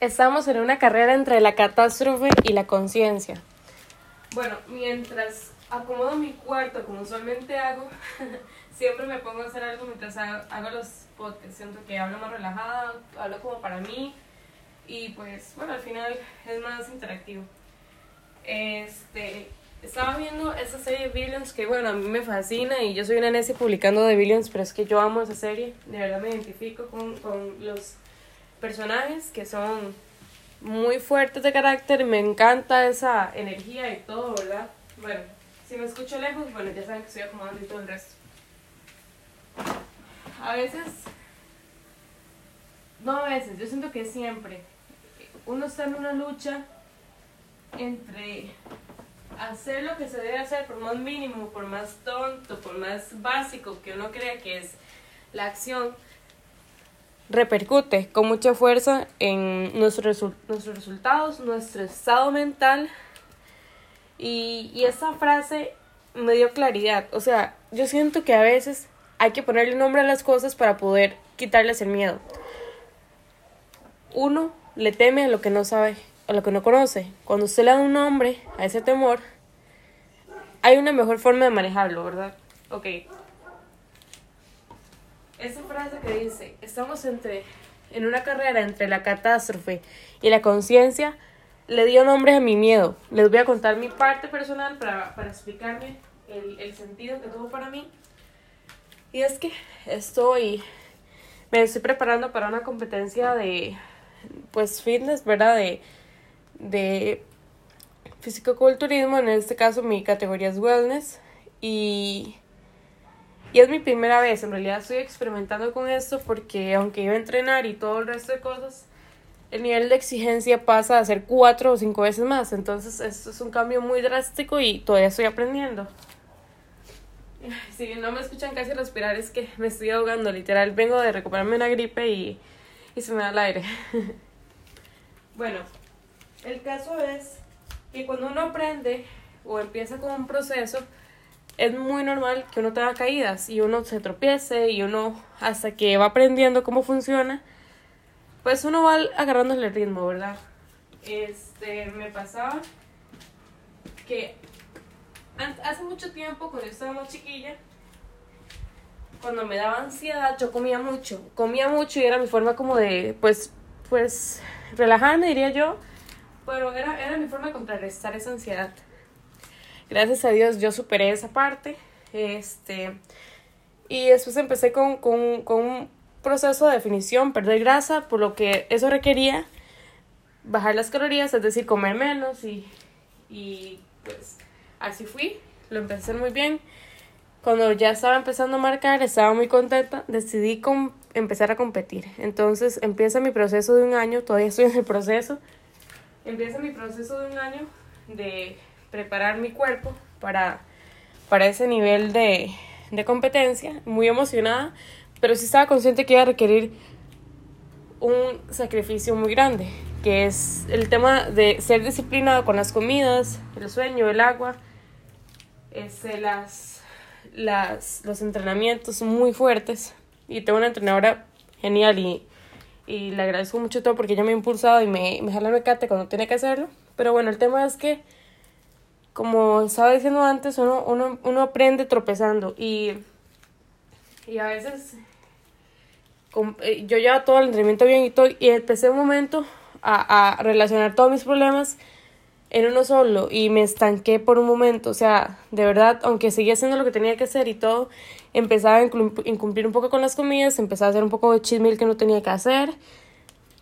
Estamos en una carrera entre la catástrofe y la conciencia. Bueno, mientras acomodo mi cuarto, como usualmente hago, siempre me pongo a hacer algo mientras hago, los podcasts. Siento que hablo más relajada, hablo como para mí y pues bueno, al final es más interactivo. Este, estaba viendo esa serie de Billions que bueno, a mí me fascina y yo soy una necia publicando de Billions, pero es que yo amo esa serie, de verdad me identifico con, con los personajes que son muy fuertes de carácter, me encanta esa energía y todo, ¿verdad? Bueno, si me escucho lejos, bueno, ya saben que estoy acomodando y todo el resto. A veces, no a veces, yo siento que siempre, uno está en una lucha entre hacer lo que se debe hacer por más mínimo, por más tonto, por más básico que uno crea que es la acción, repercute con mucha fuerza en nuestros, nuestros resultados, nuestro estado mental. Y, y esa frase me dio claridad. O sea, yo siento que a veces hay que ponerle nombre a las cosas para poder quitarles el miedo. Uno le teme a lo que no sabe, a lo que no conoce. Cuando usted le da un nombre a ese temor, hay una mejor forma de manejarlo, ¿verdad? Ok, esa frase que dice, estamos entre, en una carrera entre la catástrofe y la conciencia, le dio nombre a mi miedo. Les voy a contar mi parte personal para, para explicarme el, el sentido que tuvo para mí. Y es que estoy, me estoy preparando para una competencia de, pues, fitness, ¿verdad? De, de físico-culturismo, en este caso mi categoría es wellness. Y y es mi primera vez, en realidad estoy experimentando con esto porque aunque iba a entrenar y todo el resto de cosas, el nivel de exigencia pasa a ser cuatro o cinco veces más. Entonces esto es un cambio muy drástico y todavía estoy aprendiendo. Si no me escuchan casi respirar es que me estoy ahogando, literal. Vengo de recuperarme una gripe y, y se me da el aire. bueno, el caso es que cuando uno aprende o empieza con un proceso, es muy normal que uno tenga caídas y uno se tropiece y uno hasta que va aprendiendo cómo funciona, pues uno va agarrándole el ritmo, ¿verdad? Este, me pasaba que hace mucho tiempo, cuando yo estaba más chiquilla, cuando me daba ansiedad, yo comía mucho, comía mucho y era mi forma como de, pues, pues, relajarme, diría yo, pero era, era mi forma de contrarrestar esa ansiedad gracias a Dios yo superé esa parte. Este, y después empecé con, con, con un proceso de definición, perder grasa, por lo que eso requería bajar las calorías, es decir, comer menos y, y pues así fui, lo empecé muy bien. Cuando ya estaba empezando a marcar, estaba muy contenta, decidí com empezar a competir. Entonces empieza mi proceso de un año, todavía estoy en el proceso, empieza mi proceso de un año de preparar mi cuerpo para, para ese nivel de, de competencia, muy emocionada, pero sí estaba consciente que iba a requerir un sacrificio muy grande, que es el tema de ser disciplinado con las comidas, el sueño, el agua, este, las, las, los entrenamientos muy fuertes. Y tengo una entrenadora genial y, y le agradezco mucho todo porque ella me ha impulsado y me, me jala el mecate cuando tiene que hacerlo. Pero bueno, el tema es que como estaba diciendo antes, uno, uno, uno aprende tropezando y, y a veces eh, yo llevaba todo el entrenamiento bien y todo, y empecé un momento a, a relacionar todos mis problemas en uno solo y me estanqué por un momento, o sea, de verdad, aunque seguía haciendo lo que tenía que hacer y todo, empezaba a incumplir un poco con las comidas, empezaba a hacer un poco de chismil que no tenía que hacer,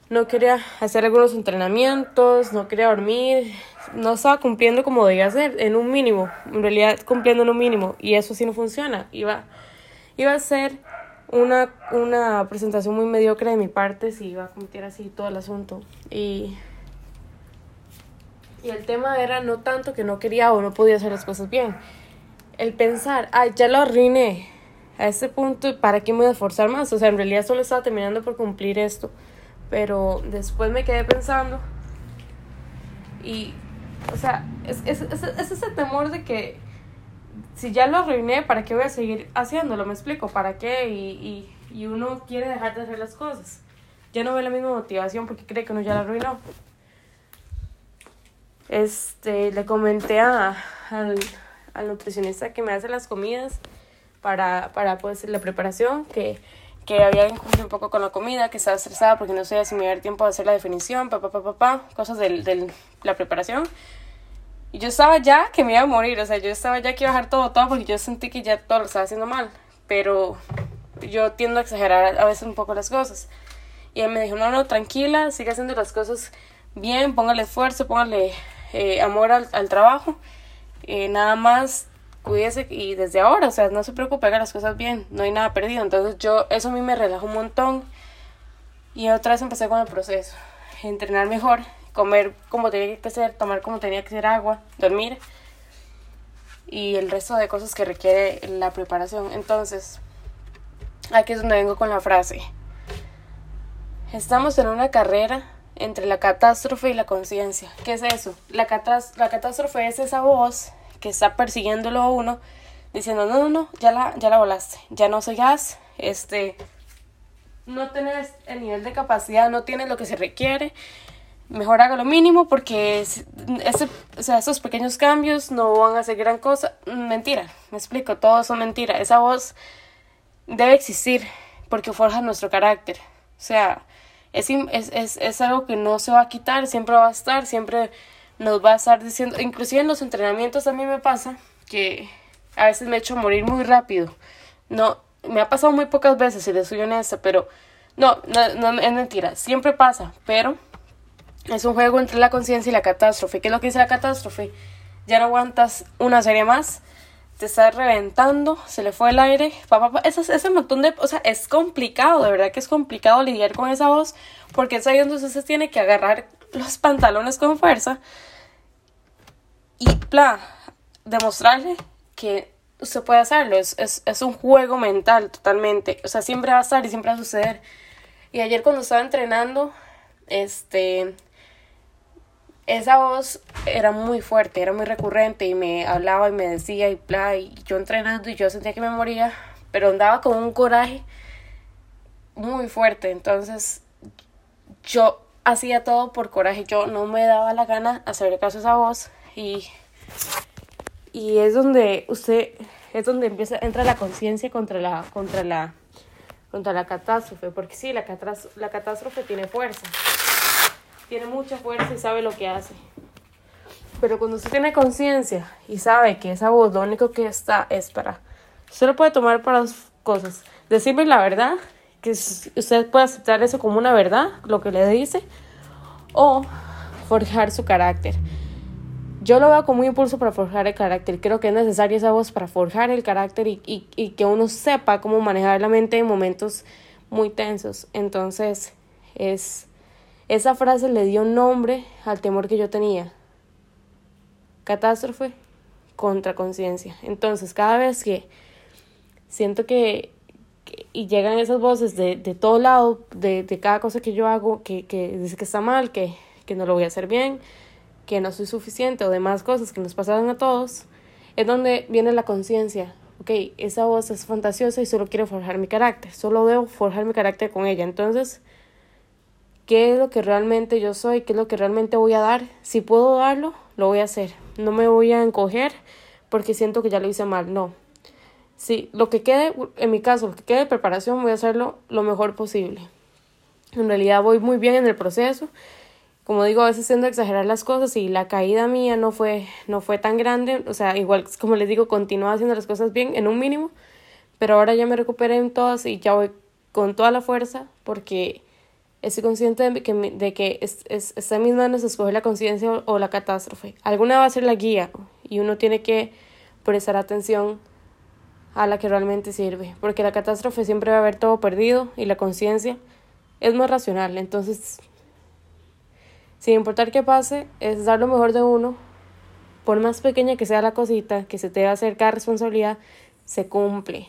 no quería hacer algunos entrenamientos, no quería dormir, no estaba cumpliendo como debía ser, en un mínimo, en realidad cumpliendo en un mínimo, y eso sí no funciona. Iba, iba a ser una, una presentación muy mediocre de mi parte si iba a cumplir así todo el asunto. Y, y el tema era no tanto que no quería o no podía hacer las cosas bien, el pensar, ay, ya lo arruiné a ese punto, ¿para qué me voy a esforzar más? O sea, en realidad solo estaba terminando por cumplir esto. Pero después me quedé pensando y, o sea, es, es, es, es ese temor de que si ya lo arruiné, ¿para qué voy a seguir haciéndolo? Me explico, ¿para qué? Y, y, y uno quiere dejar de hacer las cosas. ya no ve la misma motivación porque cree que uno ya la arruinó. Este, le comenté a, al, al nutricionista que me hace las comidas para, para pues, la preparación, que, que había incumplido un poco con la comida, que estaba estresada porque no sabía si me iba a dar tiempo de hacer la definición, papá, papá, papá, cosas de del, la preparación. Y yo estaba ya que me iba a morir, o sea, yo estaba ya que iba a bajar todo, todo, porque yo sentí que ya todo lo estaba haciendo mal. Pero yo tiendo a exagerar a veces un poco las cosas. Y él me dijo, no, no, tranquila, sigue haciendo las cosas bien, póngale esfuerzo, póngale eh, amor al, al trabajo. Eh, nada más cuídese y desde ahora, o sea, no se preocupe, haga las cosas bien, no hay nada perdido. Entonces yo, eso a mí me relajó un montón. Y otra vez empecé con el proceso. Entrenar mejor, comer como tenía que ser, tomar como tenía que ser agua, dormir. Y el resto de cosas que requiere la preparación. Entonces, aquí es donde vengo con la frase. Estamos en una carrera entre la catástrofe y la conciencia. ¿Qué es eso? La, la catástrofe es esa voz que está persiguiéndolo a uno, diciendo, no, no, no, ya la, ya la volaste, ya no soy gas, este, no tienes el nivel de capacidad, no tienes lo que se requiere, mejor haga lo mínimo porque ese, o sea, esos pequeños cambios no van a hacer gran cosa. Mentira, me explico, todo son mentira. Esa voz debe existir porque forja nuestro carácter. O sea, es, es, es, es algo que no se va a quitar, siempre va a estar, siempre nos va a estar diciendo, inclusive en los entrenamientos también me pasa que a veces me echo morir muy rápido. No, me ha pasado muy pocas veces, si les soy honesta, pero no, no, es mentira, siempre pasa, pero es un juego entre la conciencia y la catástrofe. ¿Qué es lo que dice la catástrofe? Ya no aguantas una serie más, te estás reventando, se le fue el aire, papá, pa, ese, ese montón de, o sea, es complicado, de verdad que es complicado lidiar con esa voz, porque es ahí donde usted se tiene que agarrar los pantalones con fuerza y, bla, demostrarle que usted puede hacerlo, es, es, es un juego mental totalmente, o sea, siempre va a estar y siempre va a suceder. Y ayer cuando estaba entrenando, este, esa voz era muy fuerte, era muy recurrente y me hablaba y me decía y bla, y yo entrenando y yo sentía que me moría, pero andaba con un coraje muy fuerte, entonces yo hacía todo por coraje, yo no me daba la gana hacerle caso a esa voz y, y es donde usted, es donde empieza, entra la conciencia contra la, contra la, contra la catástrofe, porque sí, la, la catástrofe tiene fuerza tiene mucha fuerza y sabe lo que hace. Pero cuando usted tiene conciencia y sabe que esa voz lo único que está es para... Usted lo puede tomar para dos cosas. Decirme la verdad, usted puede aceptar eso como una verdad, lo que le dice, o forjar su carácter. Yo lo veo como un impulso para forjar el carácter. Creo que es necesaria esa voz para forjar el carácter y, y, y que uno sepa cómo manejar la mente en momentos muy tensos. Entonces, es esa frase le dio nombre al temor que yo tenía. Catástrofe contra conciencia. Entonces, cada vez que siento que, y llegan esas voces de, de todo lado, de, de, cada cosa que yo hago, que, que dice que está mal, que, que no lo voy a hacer bien, que no soy suficiente o demás cosas que nos pasaron a todos, es donde viene la conciencia. Ok, esa voz es fantasiosa y solo quiero forjar mi carácter, solo debo forjar mi carácter con ella. Entonces, qué es lo que realmente yo soy, qué es lo que realmente voy a dar. Si puedo darlo, lo voy a hacer. No me voy a encoger porque siento que ya lo hice mal, no. Si lo que quede, en mi caso, lo que quede de preparación, voy a hacerlo lo mejor posible. En realidad voy muy bien en el proceso. Como digo, a veces tiendo a exagerar las cosas y la caída mía no fue, no fue tan grande. O sea, igual, como les digo, continúo haciendo las cosas bien en un mínimo. Pero ahora ya me recuperé en todas y ya voy con toda la fuerza porque Estoy consciente de que, de que es, es, está en mis manos escoger la conciencia o, la catástrofe. Alguna va a ser la guía y uno tiene que prestar atención a la que realmente sirve, porque la catástrofe siempre va a haber todo perdido y la conciencia es más racional. Entonces, sin importar qué pase, es dar lo mejor de uno, por más pequeña que sea la cosita que se te va a hacer cada responsabilidad, se cumple.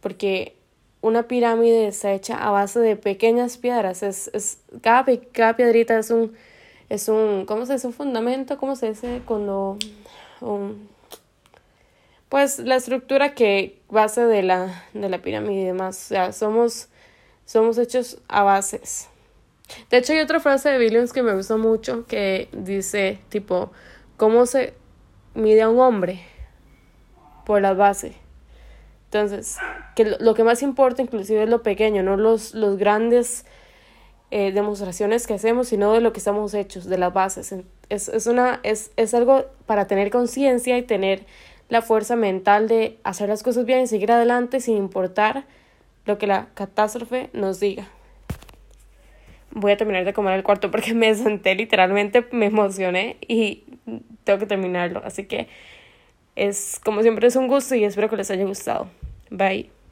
Porque una pirámide está hecha a base de pequeñas piedras. Es, es, cada, cada piedrita es un, es un, ¿cómo se dice? Un fundamento, ¿cómo se dice? Cuando, pues la estructura que base de la, de la pirámide y demás. O sea, somos somos hechos a bases. De hecho, hay otra frase de Williams que me gusta mucho que dice, tipo, ¿cómo se mide a un hombre? Por la base. Entonces, que lo, que más importa inclusive es lo pequeño, no los, los grandes eh, demostraciones que hacemos, sino de lo que estamos hechos, de las bases. Es, es, una, es, es algo para tener conciencia y tener la fuerza mental de hacer las cosas bien y seguir adelante sin importar lo que la catástrofe nos diga. Voy a terminar de comer el cuarto porque me senté literalmente, me emocioné y tengo que terminarlo. Así que es como siempre es un gusto y espero que les haya gustado. Bye.